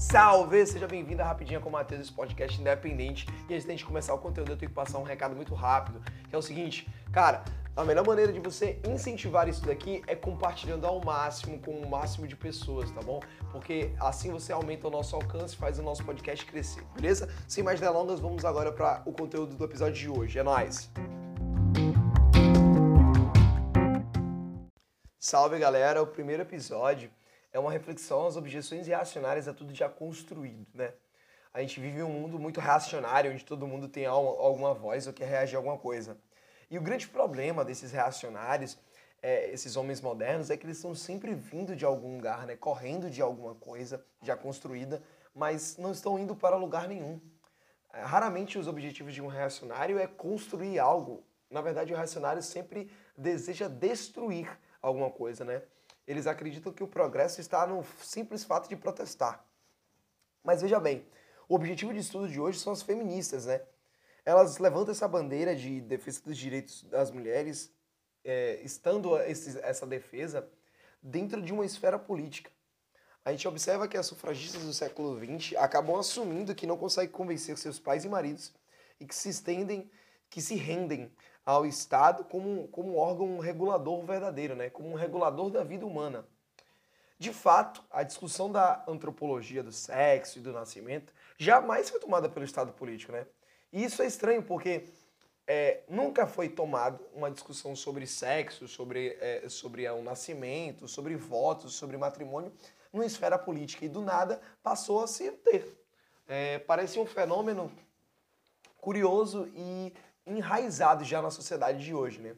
Salve! Seja bem-vindo a Rapidinha com o Matheus, esse podcast independente. E antes de começar o conteúdo, eu tenho que passar um recado muito rápido, que é o seguinte, cara, a melhor maneira de você incentivar isso daqui é compartilhando ao máximo com o máximo de pessoas, tá bom? Porque assim você aumenta o nosso alcance e faz o nosso podcast crescer, beleza? Sem mais delongas, vamos agora para o conteúdo do episódio de hoje. É nóis! Salve galera, o primeiro episódio é uma reflexão às objeções reacionárias a tudo já construído, né? A gente vive um mundo muito reacionário, onde todo mundo tem alguma voz ou quer reagir a alguma coisa. E o grande problema desses reacionários, é, esses homens modernos, é que eles estão sempre vindo de algum lugar, né? Correndo de alguma coisa já construída, mas não estão indo para lugar nenhum. É, raramente os objetivos de um reacionário é construir algo. Na verdade, o reacionário sempre deseja destruir alguma coisa, né? Eles acreditam que o progresso está no simples fato de protestar. Mas veja bem, o objetivo de estudo de hoje são as feministas, né? Elas levantam essa bandeira de defesa dos direitos das mulheres, é, estando esse, essa defesa dentro de uma esfera política. A gente observa que as sufragistas do século XX acabam assumindo que não conseguem convencer seus pais e maridos e que se estendem, que se rendem ao Estado como, como um órgão regulador verdadeiro, né? como um regulador da vida humana. De fato, a discussão da antropologia do sexo e do nascimento jamais foi tomada pelo Estado político. Né? E isso é estranho porque é, nunca foi tomada uma discussão sobre sexo, sobre, é, sobre o nascimento, sobre votos, sobre matrimônio, numa esfera política. E do nada passou a se ter. É, parece um fenômeno curioso e enraizado já na sociedade de hoje, né?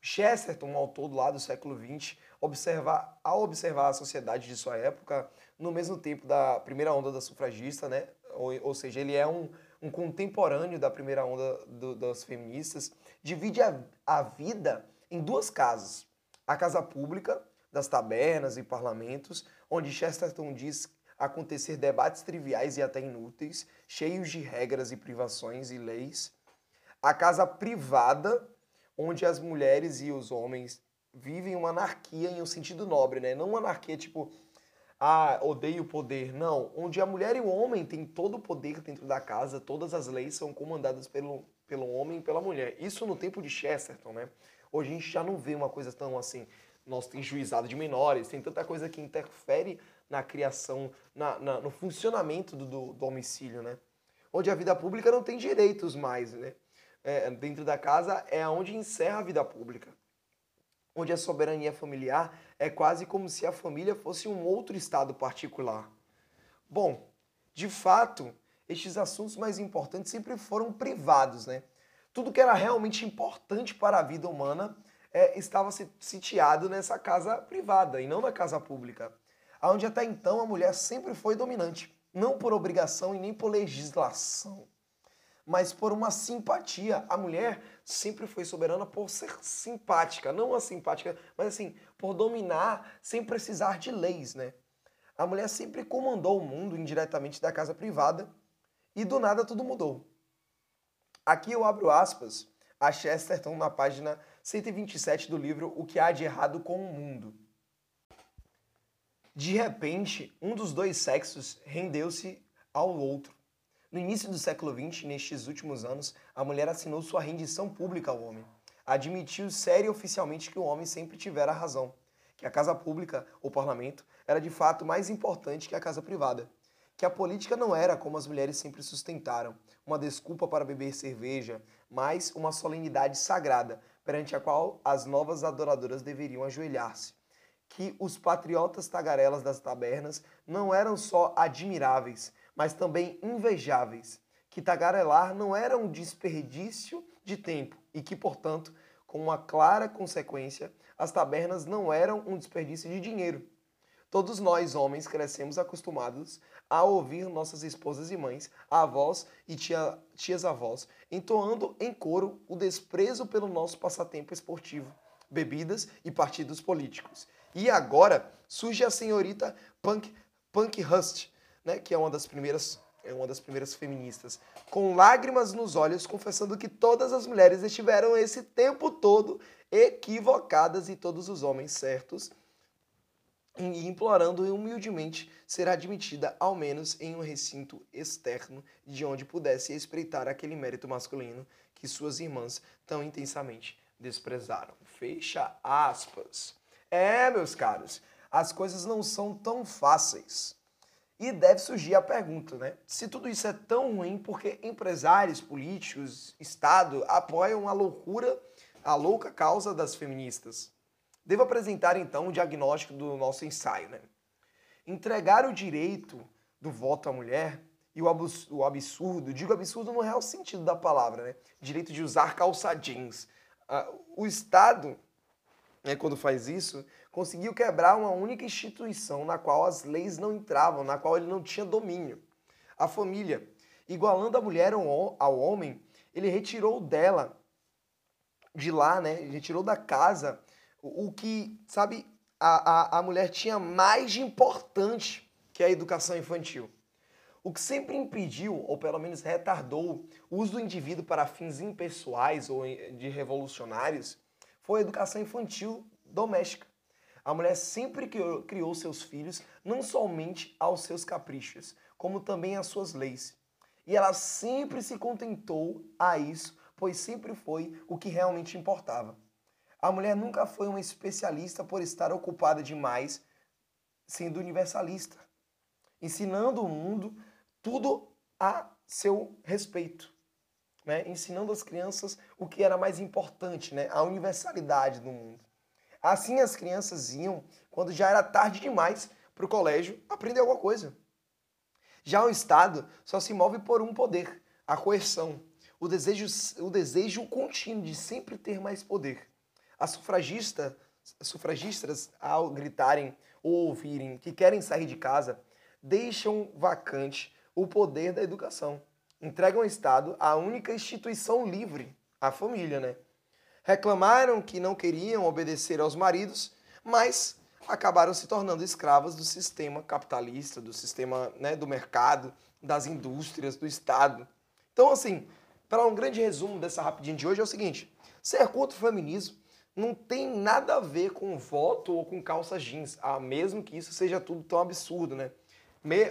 Chesterton, um autor do lado do século XX, observa, ao observar a sociedade de sua época, no mesmo tempo da primeira onda da sufragista, né? ou, ou seja, ele é um, um contemporâneo da primeira onda do, das feministas, divide a, a vida em duas casas. A casa pública, das tabernas e parlamentos, onde Chesterton diz acontecer debates triviais e até inúteis, cheios de regras e privações e leis, a casa privada, onde as mulheres e os homens vivem uma anarquia em um sentido nobre, né? Não uma anarquia tipo, ah, odeio o poder. Não, onde a mulher e o homem têm todo o poder dentro da casa, todas as leis são comandadas pelo, pelo homem e pela mulher. Isso no tempo de Chesterton, né? Hoje a gente já não vê uma coisa tão assim, nós tem juizado de menores, tem tanta coisa que interfere na criação, na, na no funcionamento do, do, do domicílio, né? Onde a vida pública não tem direitos mais, né? É, dentro da casa é onde encerra a vida pública. Onde a soberania familiar é quase como se a família fosse um outro estado particular. Bom, de fato, estes assuntos mais importantes sempre foram privados, né? Tudo que era realmente importante para a vida humana é, estava sitiado nessa casa privada e não na casa pública, onde até então a mulher sempre foi dominante, não por obrigação e nem por legislação mas por uma simpatia. A mulher sempre foi soberana por ser simpática, não a simpática, mas assim, por dominar sem precisar de leis, né? A mulher sempre comandou o mundo indiretamente da casa privada e do nada tudo mudou. Aqui eu abro aspas a Chesterton na página 127 do livro O que há de errado com o mundo. De repente, um dos dois sexos rendeu-se ao outro no início do século XX, nestes últimos anos, a mulher assinou sua rendição pública ao homem. Admitiu sério e oficialmente que o homem sempre tivera razão, que a casa pública, o parlamento, era de fato mais importante que a casa privada, que a política não era como as mulheres sempre sustentaram, uma desculpa para beber cerveja, mas uma solenidade sagrada, perante a qual as novas adoradoras deveriam ajoelhar-se. Que os patriotas tagarelas das tabernas não eram só admiráveis, mas também invejáveis, que tagarelar não era um desperdício de tempo e que, portanto, com uma clara consequência, as tabernas não eram um desperdício de dinheiro. Todos nós, homens, crescemos acostumados a ouvir nossas esposas e mães, avós e tia, tias-avós, entoando em coro o desprezo pelo nosso passatempo esportivo, bebidas e partidos políticos. E agora surge a senhorita Punk, Punk Hust, né, que é uma das primeiras é uma das primeiras feministas, com lágrimas nos olhos, confessando que todas as mulheres estiveram esse tempo todo equivocadas e todos os homens certos e implorando humildemente ser admitida ao menos em um recinto externo de onde pudesse espreitar aquele mérito masculino que suas irmãs tão intensamente desprezaram. Fecha aspas. É, meus caros, as coisas não são tão fáceis. E deve surgir a pergunta, né? Se tudo isso é tão ruim, porque empresários, políticos, Estado apoiam a loucura, a louca causa das feministas? Devo apresentar então o diagnóstico do nosso ensaio, né? Entregar o direito do voto à mulher e o absurdo, digo absurdo no real sentido da palavra, né? Direito de usar calça jeans. O Estado, né, quando faz isso, conseguiu quebrar uma única instituição na qual as leis não entravam, na qual ele não tinha domínio. A família. Igualando a mulher ao homem, ele retirou dela, de lá, né? Ele retirou da casa o que, sabe, a, a, a mulher tinha mais de importante que a educação infantil. O que sempre impediu, ou pelo menos retardou, o uso do indivíduo para fins impessoais ou de revolucionários foi a educação infantil doméstica. A mulher sempre criou seus filhos não somente aos seus caprichos, como também às suas leis. E ela sempre se contentou a isso, pois sempre foi o que realmente importava. A mulher nunca foi uma especialista por estar ocupada demais sendo universalista, ensinando o mundo tudo a seu respeito, né? ensinando às crianças o que era mais importante, né? a universalidade do mundo. Assim as crianças iam, quando já era tarde demais, para o colégio aprender alguma coisa. Já o Estado só se move por um poder, a coerção, o desejo, o desejo contínuo de sempre ter mais poder. As sufragistas, sufragistas, ao gritarem ou ouvirem que querem sair de casa, deixam vacante o poder da educação. Entregam ao Estado a única instituição livre, a família, né? reclamaram que não queriam obedecer aos maridos, mas acabaram se tornando escravas do sistema capitalista, do sistema né, do mercado, das indústrias, do Estado. Então, assim, para um grande resumo dessa rapidinha de hoje é o seguinte: ser contra o feminismo não tem nada a ver com voto ou com calça jeans, ah, mesmo que isso seja tudo tão absurdo, né?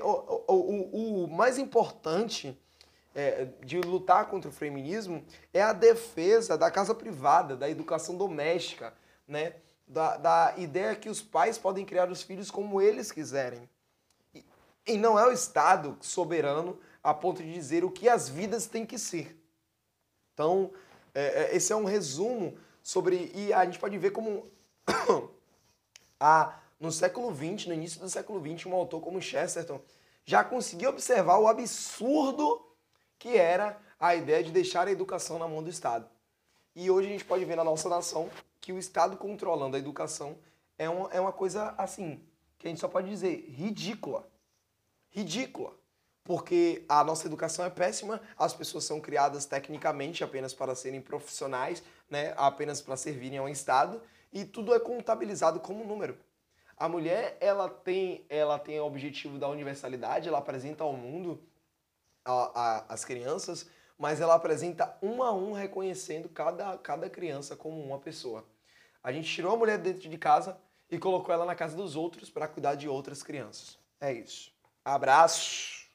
O, o, o, o mais importante é, de lutar contra o feminismo é a defesa da casa privada, da educação doméstica, né? Da, da ideia que os pais podem criar os filhos como eles quiserem. E, e não é o Estado soberano a ponto de dizer o que as vidas têm que ser. Então, é, é esse é um resumo sobre. E a gente pode ver como. a, no século XX, no início do século XX, um autor como Chesterton já conseguiu observar o absurdo que era a ideia de deixar a educação na mão do Estado. E hoje a gente pode ver na nossa nação que o Estado controlando a educação é uma, é uma coisa assim, que a gente só pode dizer ridícula. Ridícula. Porque a nossa educação é péssima, as pessoas são criadas tecnicamente apenas para serem profissionais, né, apenas para servirem ao Estado, e tudo é contabilizado como número. A mulher, ela tem, ela tem o objetivo da universalidade, ela apresenta ao mundo a, a, as crianças, mas ela apresenta um a um reconhecendo cada, cada criança como uma pessoa. A gente tirou a mulher dentro de casa e colocou ela na casa dos outros para cuidar de outras crianças. É isso. Abraço!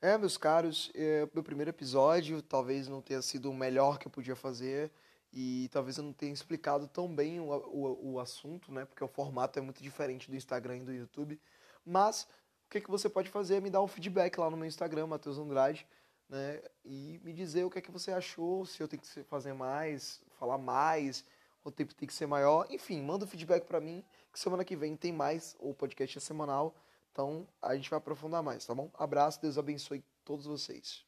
É, meus caros, é, meu primeiro episódio talvez não tenha sido o melhor que eu podia fazer e talvez eu não tenha explicado tão bem o, o, o assunto, né? Porque o formato é muito diferente do Instagram e do YouTube. Mas que, que você pode fazer é me dar um feedback lá no meu Instagram, Matheus Andrade, né? E me dizer o que é que você achou, se eu tenho que fazer mais, falar mais, o tempo tem que ser maior. Enfim, manda um feedback para mim, que semana que vem tem mais, o podcast é semanal. Então a gente vai aprofundar mais, tá bom? Abraço, Deus abençoe todos vocês.